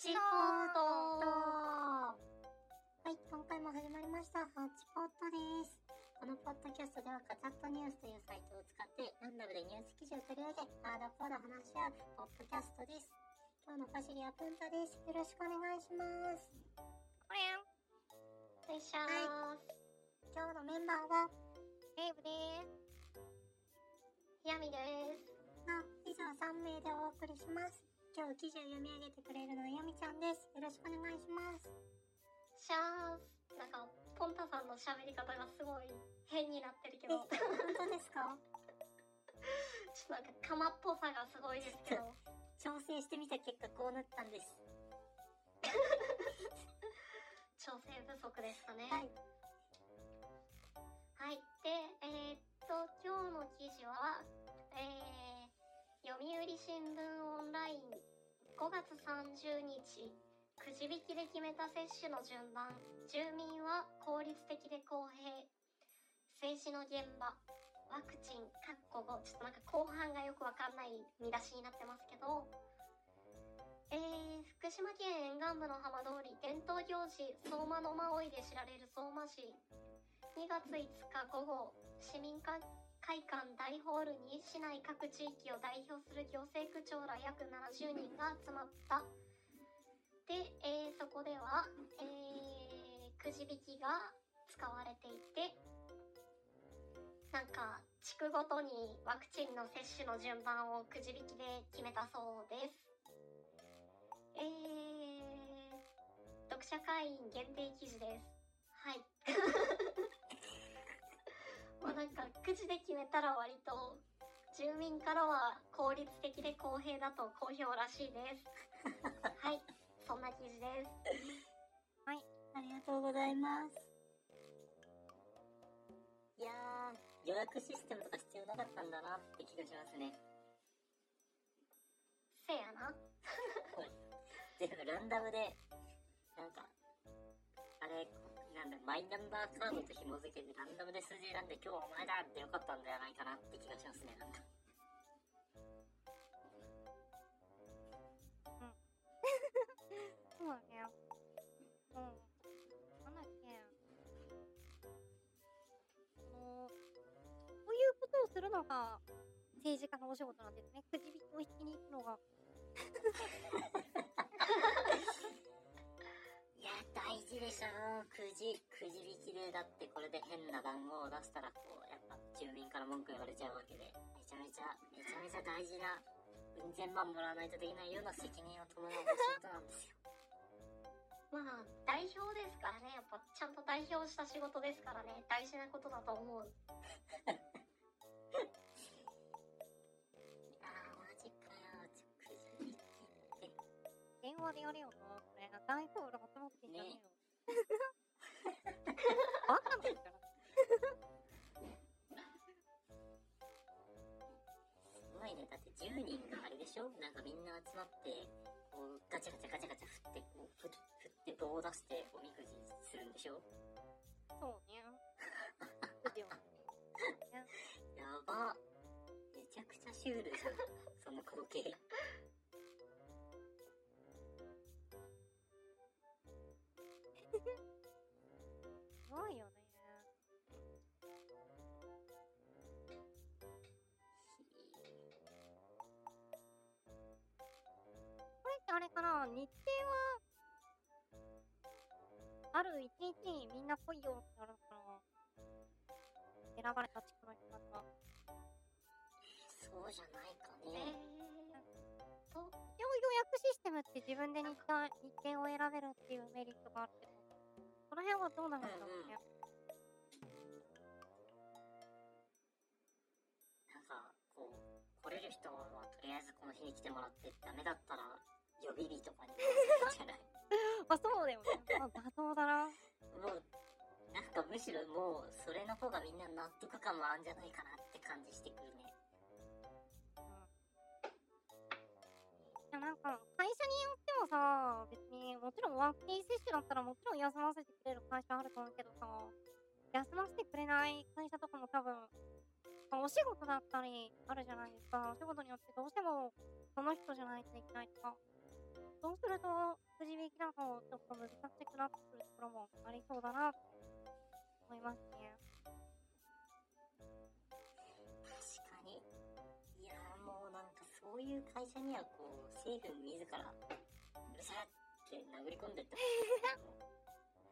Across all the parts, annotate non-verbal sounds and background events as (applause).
チポートはい、今回も始まりました。ハチポットです。このポッドキャストでは、カチャットニュースというサイトを使って、ランダムでニュース記事を取り上げ、あーだこーだ話し合うポッドキャストです。今日のパシリはプンタです。よろしくお願いします。これん、よいしょー今日のメンバーは、レイブでーす。ひやみでーす。の以上3名でお送りします。今日記事を読み上げてくれるのはヤミちゃんです。よろしくお願いします。シャース。なんか、ポンタさんの喋り方がすごい変になってるけえ、ど、本ちょっ当ですか？となんか、カマっぽさがすごいですけど、調整してみた結果こうなったんです。調整不足でしたね。はい。はい。で、えーっと、今日の記事は、えー、読売新聞オンライン5月30日、くじ引きで決めた接種の順番、住民は効率的で公平、静止の現場、ワクチン、かっこ5、ちょっとなんか後半がよくわかんない見出しになってますけど、えー、福島県沿岸部の浜通り、伝統行事、相馬の馬追いで知られる相馬市、2月5日午後、市民会会館大ホールに市内各地域を代表する行政区長ら約70人が集まった。で、えーそこでは、えーくじ引きが使われていて、なんか、地区ごとにワクチンの接種の順番をくじ引きで決めたそうです。えー、読者会員限定記事です。はい。(laughs) まあなんか、くじで決めたら割と、住民からは効率的で公平だと好評らしいです。(laughs) はい。そんな記事です。ありがとうございます。いやー、予約システムとか必要なかったんだなって気がしますね。せやな。(laughs) 全部ランダムで、なんか、あれ、なんだ、マイナンバーカードと紐付けてランダムで数字選んで今日はお前だってよかったんじゃないかなって気がしますね、なんか。(laughs) そうだね。うん。なんだっけ。ういうことをするのが政治家のお仕事なんですね。くじ引きを引きに行くのが。(laughs) いや、大事でしょ。くじ、くじ引きで、だってこれで変な番号を出したら、こう、やっぱ住民から文句言われちゃうわけで、めちゃめちゃ、めちゃめちゃ大事な、うん千万もらわないとできないような責任を伴うお仕事なんですよ。(laughs) まあ、代表ですからね。やっぱ、ちゃんと代表した仕事ですからね。大事なことだと思う。(laughs) いやー、マジかよ。ちょくじ引きって。電話でやれよな。これ、大統領集まってんじゃねえよ。バカなんだから。すごいね。だって10人があれでしょ？なんかみんな集まって、こう、ガチャガチャガチャガチャ振って、こう、ふ振って棒を出しておみくじするんでしょそうね。くじを。やば。めちゃくちゃシュールじゃん。その光景。日程は、ある一日にみんな来いよってなるのかな選ばれた地区の人たちは。そうじゃないかえね。ーと、一応予約システムって自分で日程日程を選べるっていうメリットがあるけど、その辺はどうなるんだろうね。なんか、こう、来れる人はとりあえずこの日に来てもらって、ダメだったら予備日とかじゃない？(laughs) あ、そうだよね。あ、妥当だな。もう、なんかむしろもう、それの方がみんな納得感もあるんじゃないかなって感じしてくるね。なんか、会社によってもさ、別に、もちろんワクチン接種だったらもちろん休ませてくれる会社あると思うけどさ、休ませてくれない会社とかも多分、まあお仕事だったりあるじゃないですか。お仕事によってどうしても、その人じゃないといけないとか、そうすると、くじ引きだとちょっと難しくなってくるところもありそうだな、と思いますね。確かに。いやーもうなんかそういう会社にはこう、政府自ら、うるさいって殴り込んでって。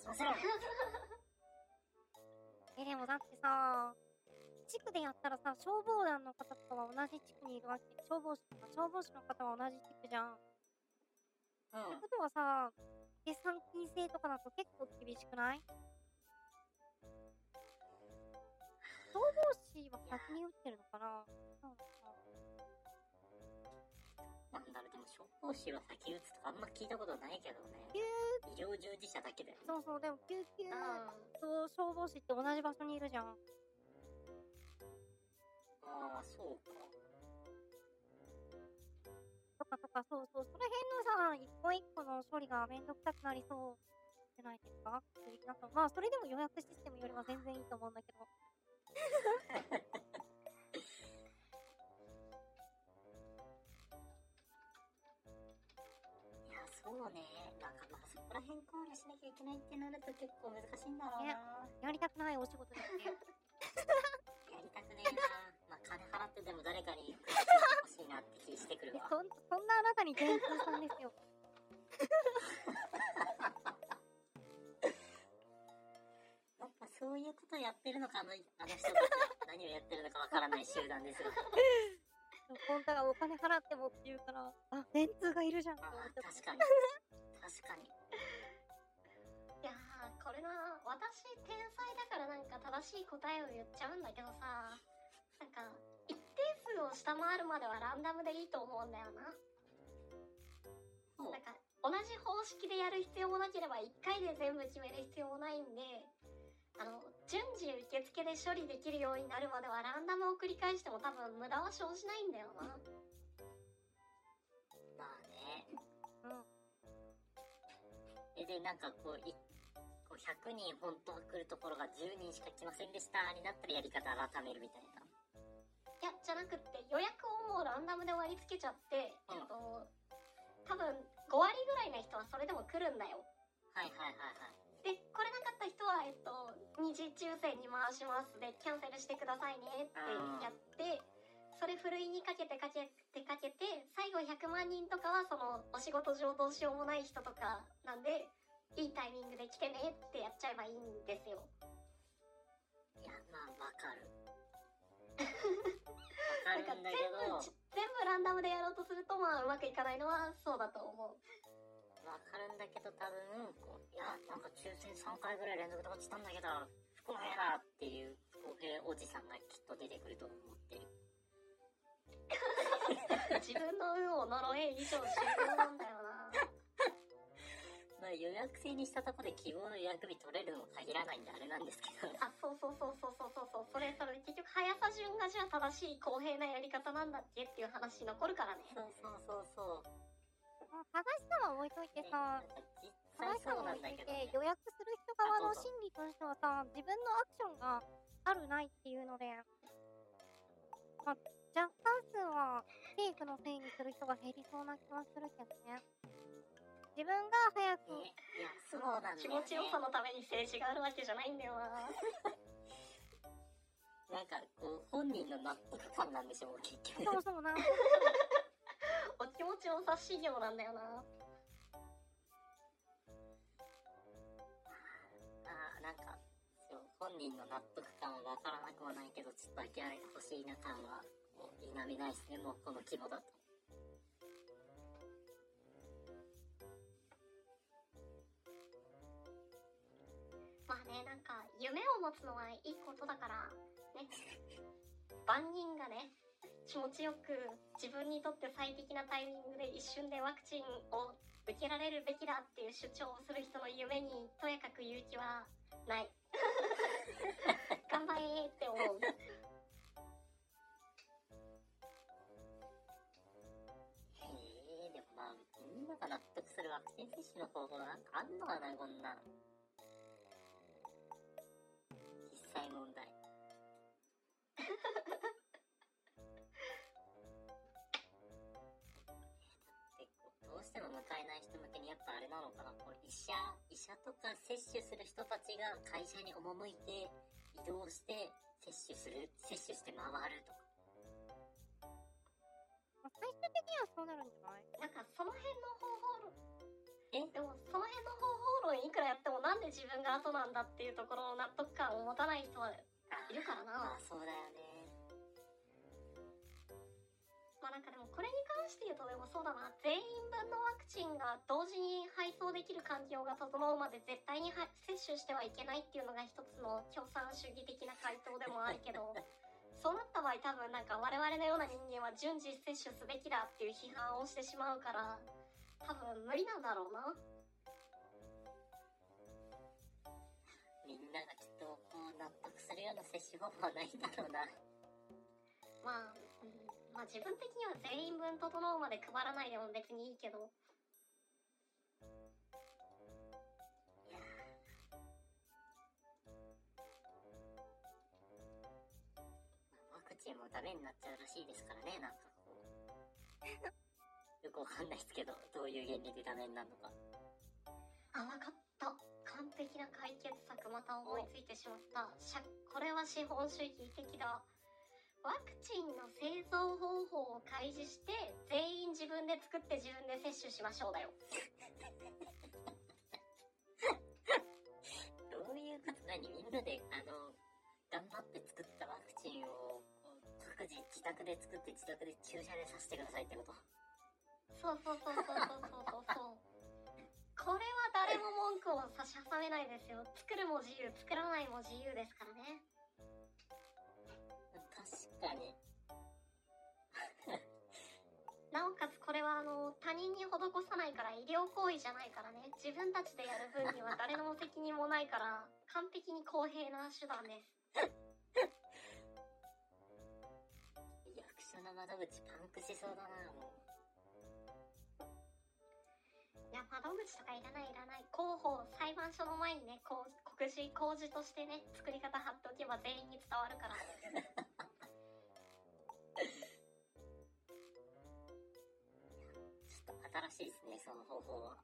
すいません。え、でもだってさ、地区でやったらさ、消防団の方とかは同じ地区にいるわけ。消防士とか、消防士の方は同じ地区じゃん。っうんて。ことはさ、決算金制とかだと結構厳しくない？消防士は先に打ってるのかな？そうなのかなんだろう、でも消防士は先打つとかあんま聞いたことないけどね。救医療従事者だけだよ。そうそう、でも救急うんと消防士って同じ場所にいるじゃん。ああ、そうか。とかとか、そうそう、その辺のさ、一個一個の処理がめんどくさくなりそうじゃないですか？なんかまあ、それでも予約システムよりは全然いいと思うんだけど。(laughs) いや、そうね。なんかまあそこら辺考慮しなきゃいけないってなると結構難しいんだろうな。やりたくないお仕事ですね。(laughs) やりたくねえな。まあ金払ってでも誰かにそんなあなたに全通さんですよ。(laughs) やっぱそういうことやってるのか、あのあの人たちは何をやってるのかわからない集団ですよ。本当はお金払ってもって言うから、あ、電通がいるじゃん。確かに。確かに。いやーこれな私天才だからなんか正しい答えを言っちゃうんだけどさなんか一定数を下回るまではランダムでいいと思うんだよな方式でやる必要もなければ1回で全部決める必要もないんであの順次受付で処理できるようになるまではランダムを繰り返しても多分無駄は生じないんだよなまあね。うん。え、で、なんかこう、いこう100人本当は来るところが10人しか来ませんでしたになったらやり方改めるみたいな。いやじゃなくって予約をもうランダムで割り付けちゃって、うんえっと多分5割ぐらいの人はそれでも来るんだよはいはいはいはい。で来れなかった人はえっと二次抽選に回しますでキャンセルしてくださいねってやってそれふるいにかけてかけてかけて最後100万人とかはそのお仕事上どうしようもない人とかなんでいいタイミングで来てねってやっちゃえばいいんですよいや、まあわかる。(laughs) わかなんかるんだ全けど、部全部ランダムでやろうとするとまあうまくいかないのはそうだと思う。わかるんだけど多分、こういや、なんか抽選3回ぐらい連続で落ちたんだけど、不公平だっていう不公平おじさんがきっと出てくると思ってる。(laughs) 自分の運を呪え以上終了なんだよ予約制にしたところで希望の予約日取れるのも限らないんであれなんですけど。あそうそうそうそうそうそうそうそれそれ結局速さ順がじゃあ正しい公平なやり方なんだっけっていう話残るからねそうそうそうそう。まあ正しさは置いといてねさ、正しさそうなは置いといんだけどねて、。予約する人側のあそうそう心理としてはさ、自分のアクションがあるないっていうので、まあ、若干数は政府のせいにする人が減りそうな気はするけどね。自分が早く、ねいや、そうなんだよ、ね。気持ちよさのために政治があるわけじゃないんだよな (laughs) なんか、こう、本人の納得感なんでしょう、結局。そうそうな。(laughs) お気持ちよさ修行なんだよなああ、なんか、本人の納得感はわからなくはないけど、ちょっと諦めてほしいな感は、もう否めないですね、もうこの規模だと。まあねなんか夢を持つのはいいことだからね。万人がね気持ちよく自分にとって最適なタイミングで一瞬でワクチンを受けられるべきだっていう主張をする人の夢にとやかく勇気はない。(laughs) 頑張れって思う。へえ、でもまあ、みんなが納得するワクチン接種の方法なんかあんのかな、こんな。実際問題。(laughs) どうしても迎えない人向けにやっぱあれなのかなこう医者、医者とか接種する人たちが会社に赴いて移動して接種する、接種して回るとか。まあ、最終的にはそうなるんじゃない？なんかその辺なんで自分が後なんだっていうところの納得感を持たない人はいるからな。まあそうだよね。まあなんかでもこれに関して言うとでもそうだな。全員分のワクチンが同時に配送できる環境が整うまで絶対には接種してはいけないっていうのが一つの共産主義的な回答でもあるけどそうなった場合多分なんか我々のような人間は順次接種すべきだっていう批判をしてしまうから多分無理なんだろうなみんながきっとこう納得するような接種方法はないんだろうな。まあ、うん、まあ自分的には全員分整うまで配らないでも別にいいけどいやーワクチンもダメになっちゃうらしいですからね、なんかこう。(laughs) よくわかんないですけど、どういう原理でダメになるのか。あ、わかった。完璧な解決策また思いついてしまった。これは資本主義的だ。ワクチンの製造方法を開示して、全員自分で作って自分で接種しましょうだよ。(laughs) どういうこと何みんなで、あの、頑張って作ったワクチンを、各自自宅で作って自宅で注射でさせてくださいってこと。そうそうそうそうそうそうそう。これは誰も文句を差し挟めないですよ。作るも自由、作らないも自由ですからね。確かに。(laughs) なおかつこれはあの他人に施さないから医療行為じゃないからね自分たちでやる分には誰の責任もないから (laughs) 完璧に公平な手段です (laughs) 役所の窓口パンクしそうだな、もいや窓口とかいらないいらない広報裁判所の前にねこう告示公示としてね作り方貼っておけば全員に伝わるから。(laughs) ちょっと新しいですね、その方法は。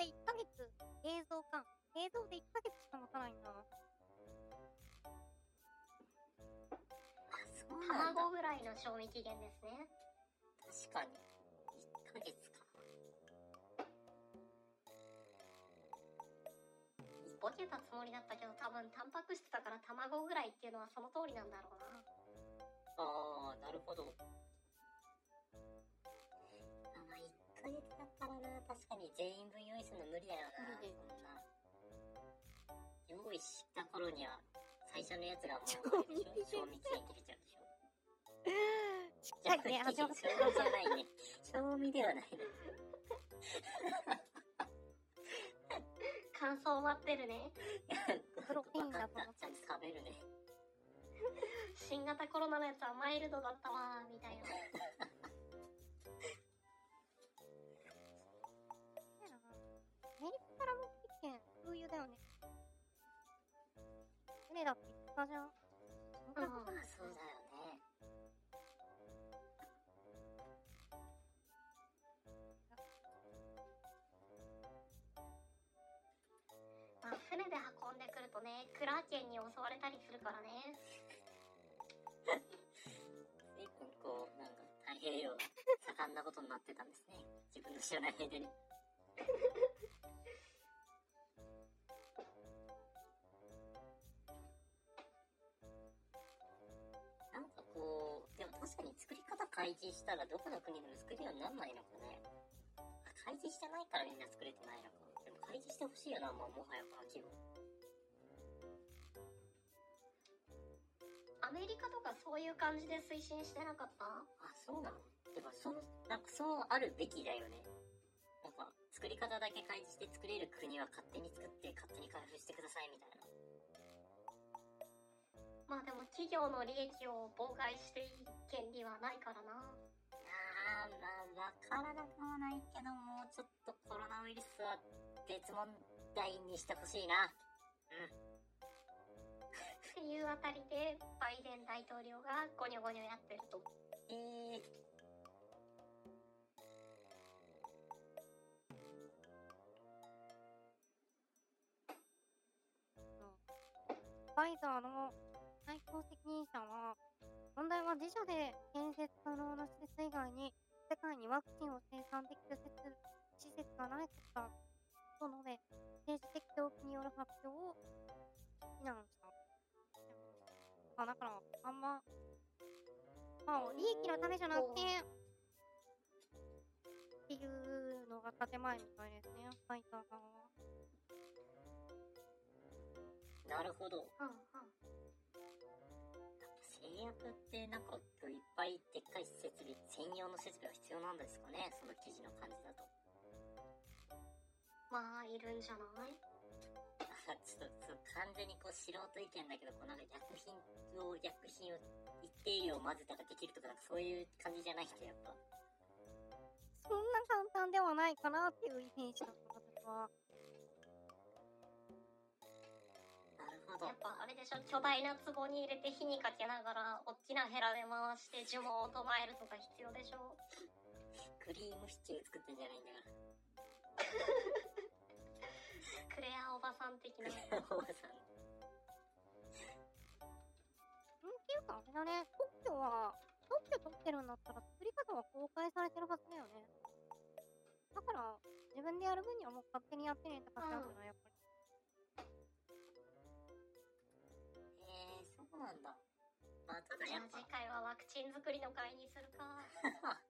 で1ヶ月、冷蔵か。冷蔵で1ヶ月しか持たないんだ。卵ぐらいの賞味期限ですね確かに。1ヶ月か。ボケたつもりだったけど多分タンパク質だから卵ぐらいっていうのはその通りなんだろうなあー、なるほど。あ、1ヶ月だったらな、確かに全員分用意するの無理だよな。無理そんな。用意した頃には、最初のやつがもう、賞味期限切れちゃうでしょ。ちっちゃいね、味わって賞味じゃないね。賞味ではないね。(laughs) 感想待ってるねプロテインだとちゃんと食べるね。新型コロナのやつはマイルドだったわみたいなだよね。船だって言ってたじゃん。そんなことない。まあ、そうだよね。まあ船で運んでくるとねクラーケンに襲われたりするからね随分こう、なんか、太平洋、盛んなことになってたんですね。自分の知らない間に。開示したらどこの国でも作るようになんないのかね。あ開示してないからみんな作れてないのか。でも開示してほしいよな、もうもはやこの規模。アメリカとかそういう感じで推進してなかった？あ、そうなの？てか、そう、なんかそうあるべきだよね。なんか、作り方だけ開示して作れる国は勝手に作って勝手に開封してくださいみたいな。まあでも企業の利益を妨害していい権利はないからな。あー、まあ、わからなくもないけど、もうちょっとコロナウイルスは別問題にしてほしいな。っていうあたりで、バイデン大統領がゴニョゴニョやってると。えー、ファイザーの最高責任者は、問題は自社で建設可能な施設以外に、世界にワクチンを生産できる施設施設がないことだと述べ、政治的動機による発表を非難した。まあ、だから、あんま、まあ、利益のためじゃなくて、っていうのが建前みたいですね、ファイザー側は。なるほど。うんうん。製薬ってなんかいっぱいでっかい設備、専用の設備が必要なんですかね？その記事の感じだと。まあ、いるんじゃない？あ (laughs) ちょっと、そう完全にこう素人意見だけど、こうなんか薬品を、薬品を一定量混ぜたらできるとか、なんかそういう感じじゃない人やっぱ。そんな簡単ではないかなっていうイメージだった私は。ほどやっ。ぱあれでしょ巨大な壺に入れて火にかけながら大きなヘラで回して呪文を唱えるとか必要でしょ？クリームシチュー作ってんじゃないんだから。クレアおばさん的なおばさん。んっていうかあれだね、特許は、特許取ってるんだったら作り方は公開されてるはずだよね。だから、自分でやる分にはもう勝手にやってねって感じなんだな、んだ。まあ、ただじゃあやっぱ次、回はワクチン作りの会にするか (laughs)